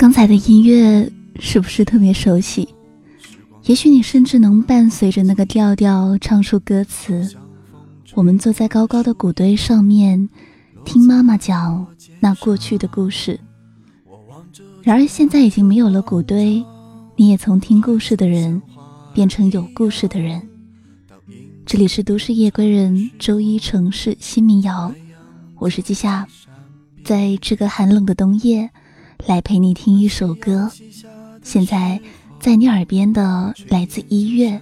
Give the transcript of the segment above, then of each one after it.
刚才的音乐是不是特别熟悉？也许你甚至能伴随着那个调调唱出歌词。我们坐在高高的谷堆上面，听妈妈讲那过去的故事。然而现在已经没有了谷堆，你也从听故事的人变成有故事的人。这里是都市夜归人周一城市新民谣，我是季夏，在这个寒冷的冬夜。来陪你听一首歌，现在在你耳边的来自一月，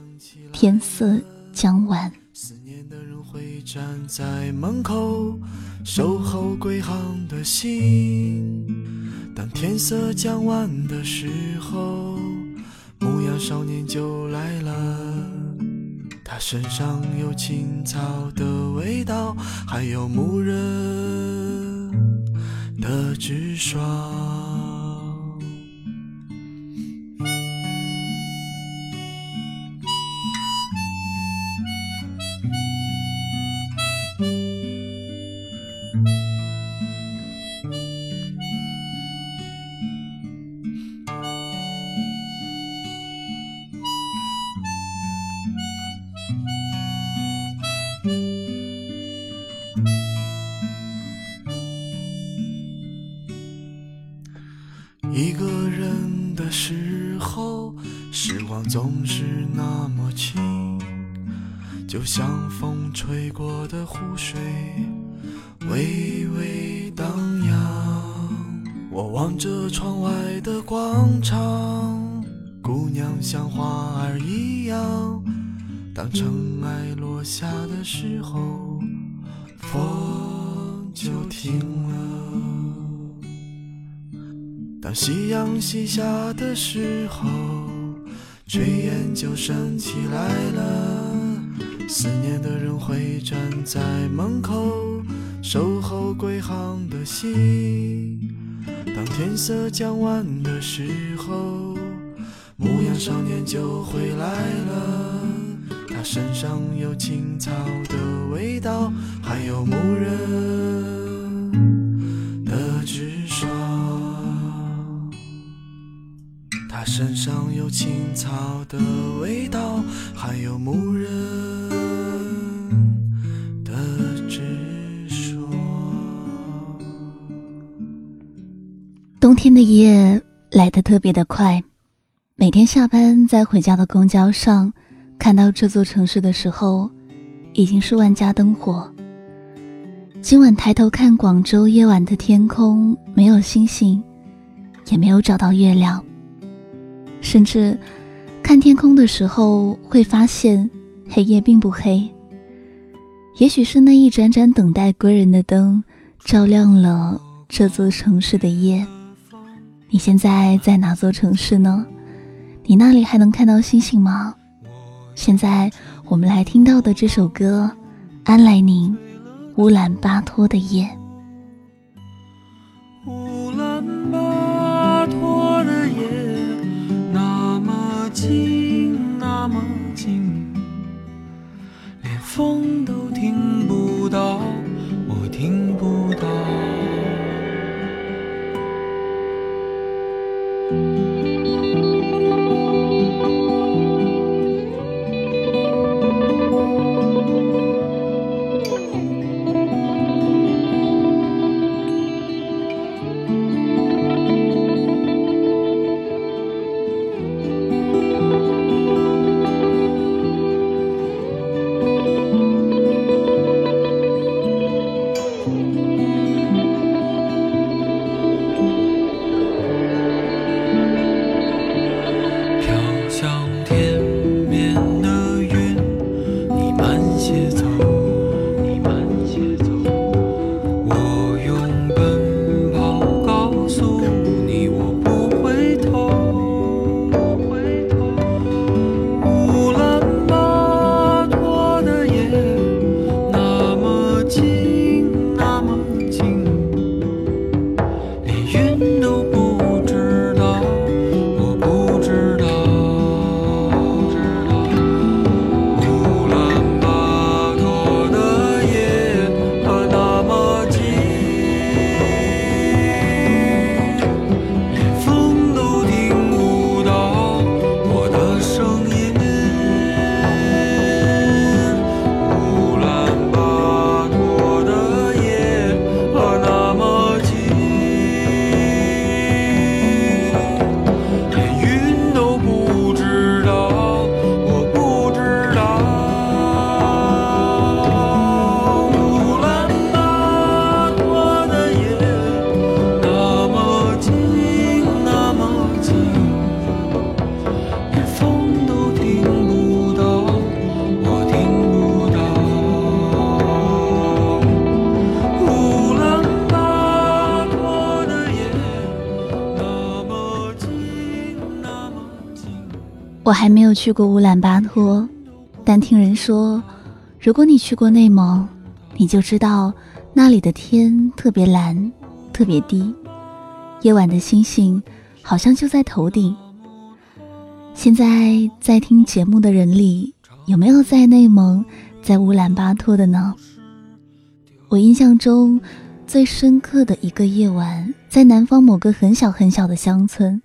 天色将晚。思念的人会站在门口，守候归航的心。当天色将晚的时候，牧羊少年就来了。他身上有青草的味道，还有牧人的直爽。像风吹过的湖水，微微荡漾。我望着窗外的广场，姑娘像花儿一样。当尘埃落下的时候，风就停了。当夕阳西下的时候，炊烟就升起来了。思念的人会站在门口，守候归航的心。当天色将晚的时候，牧羊少年就回来了。他身上有青草的味道，还有牧人的直爽。他身上有青草的味道，还有牧人天的夜来得特别的快，每天下班在回家的公交上，看到这座城市的时候，已经是万家灯火。今晚抬头看广州夜晚的天空，没有星星，也没有找到月亮。甚至，看天空的时候会发现，黑夜并不黑。也许是那一盏盏等待归人的灯，照亮了这座城市的夜。你现在在哪座城市呢？你那里还能看到星星吗？现在我们来听到的这首歌，《安来宁》，乌兰巴托的夜。我还没有去过乌兰巴托，但听人说，如果你去过内蒙，你就知道那里的天特别蓝，特别低，夜晚的星星好像就在头顶。现在在听节目的人里，有没有在内蒙、在乌兰巴托的呢？我印象中最深刻的一个夜晚，在南方某个很小很小的乡村，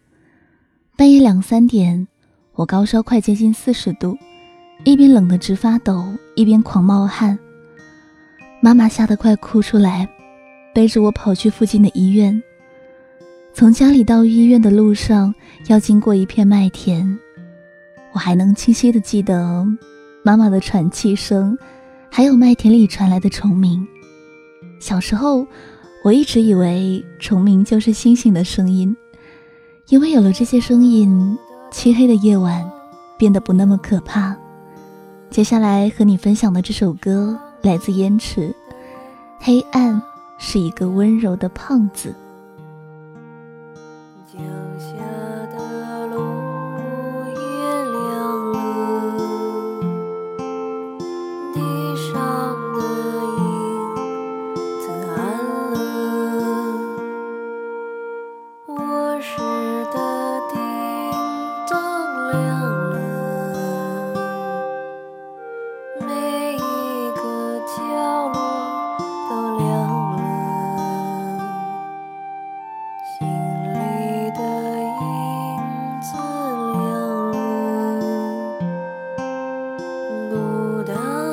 半夜两三点。我高烧快接近四十度，一边冷得直发抖，一边狂冒汗。妈妈吓得快哭出来，背着我跑去附近的医院。从家里到医院的路上要经过一片麦田，我还能清晰的记得妈妈的喘气声，还有麦田里传来的虫鸣。小时候，我一直以为虫鸣就是星星的声音，因为有了这些声音。漆黑的夜晚变得不那么可怕。接下来和你分享的这首歌来自烟池，黑暗是一个温柔的胖子。脚下的我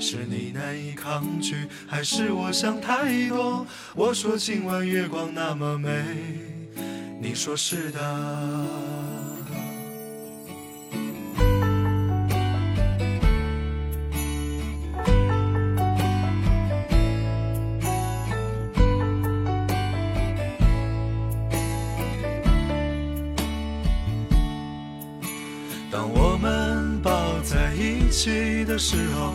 是你难以抗拒，还是我想太多？我说今晚月光那么美，你说是的。当我们抱在一起的时候，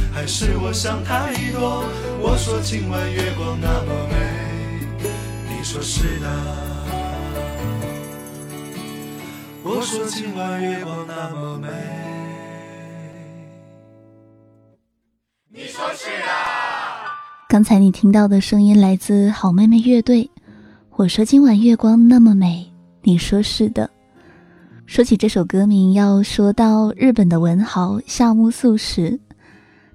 还是我想太多？我说今晚月光那么美，你说是的。我说今晚月光那么美，你说是的。刚才你听到的声音来自好妹妹乐队。我说今晚月光那么美，你说是的。说起这首歌名，要说到日本的文豪夏目漱石。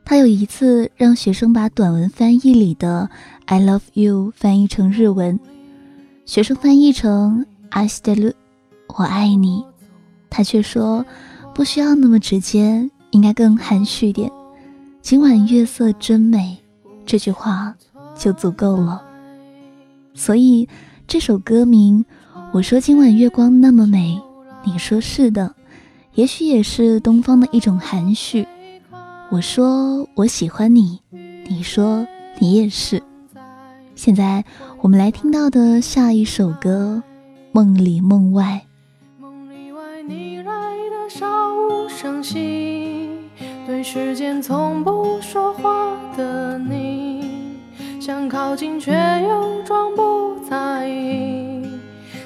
他有一次让学生把短文翻译里的 "I love you" 翻译成日文，学生翻译成 "I still 我爱你"，他却说不需要那么直接，应该更含蓄点。今晚月色真美，这句话就足够了。所以这首歌名，我说今晚月光那么美。你说是的，也许也是东方的一种含蓄。我说我喜欢你，你说你也是。现在我们来听到的下一首歌《梦里梦外》。梦里外你来的悄无声息，对时间从不说话的你，想靠近却又装不在意。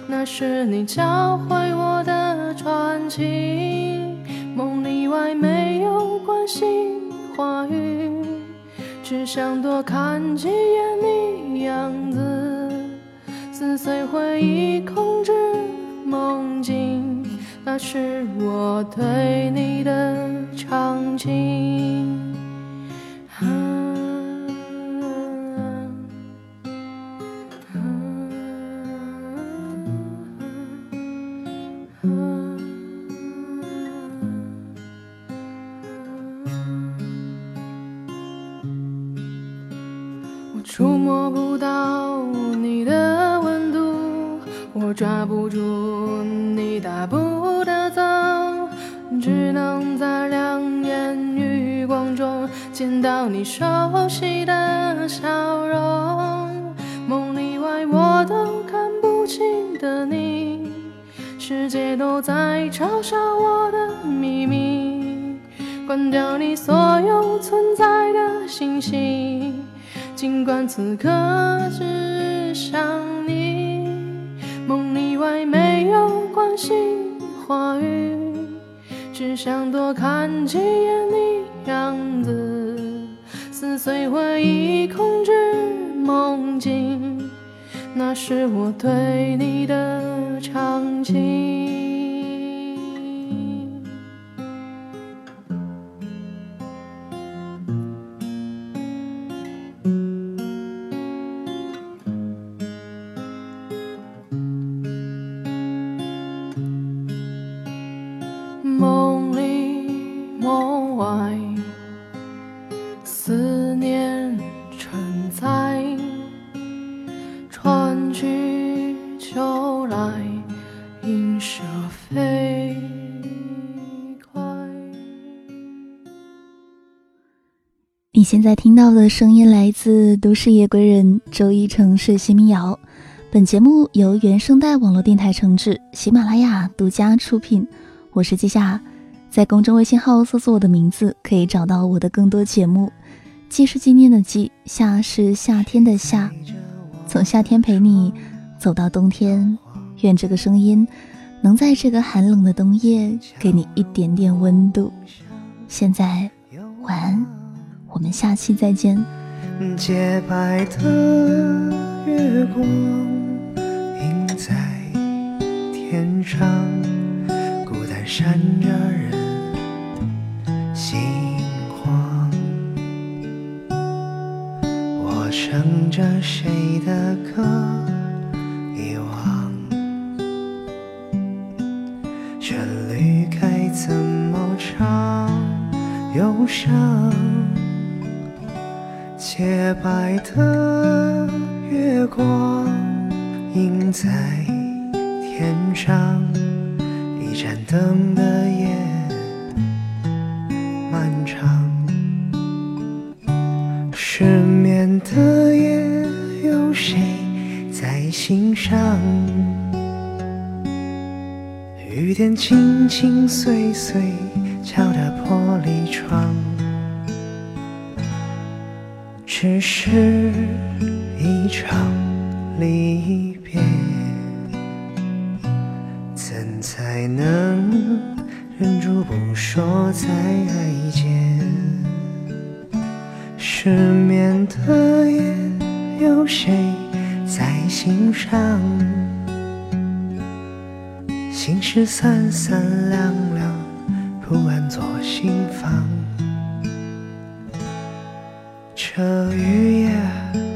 那是你教会我的传奇，梦里外没关心话语，只想多看几眼你样子，撕碎回忆，控制梦境，那是我对你的场景。住你大步的走，只能在两眼余光中见到你熟悉的笑容。梦里外我都看不清的你，世界都在嘲笑我的秘密，关掉你所有存在的信息。尽管此刻只想你，外没有关心话语，只想多看几眼你样子，撕碎回忆，控制梦境，那是我对你的长情。现在听到的声音来自都市夜归人周一城市新民谣，本节目由原声带网络电台承制，喜马拉雅独家出品。我是季夏，在公众微信号搜索我的名字，可以找到我的更多节目。季是纪念的季，夏是夏天的夏，从夏天陪你走到冬天。愿这个声音能在这个寒冷的冬夜给你一点点温度。现在晚安，我们下期再见。洁白的月光映。在天上，孤单闪着人心慌。我唱着谁的歌，洁白的月光。映在天上，一盏灯的夜漫长，失眠的夜有谁在心上？雨点轻轻碎碎敲打玻璃窗，只是一场离。别，怎才能忍住不说再见？失眠的夜，有谁在心上？心事三三两两，不安坐心房。这雨夜。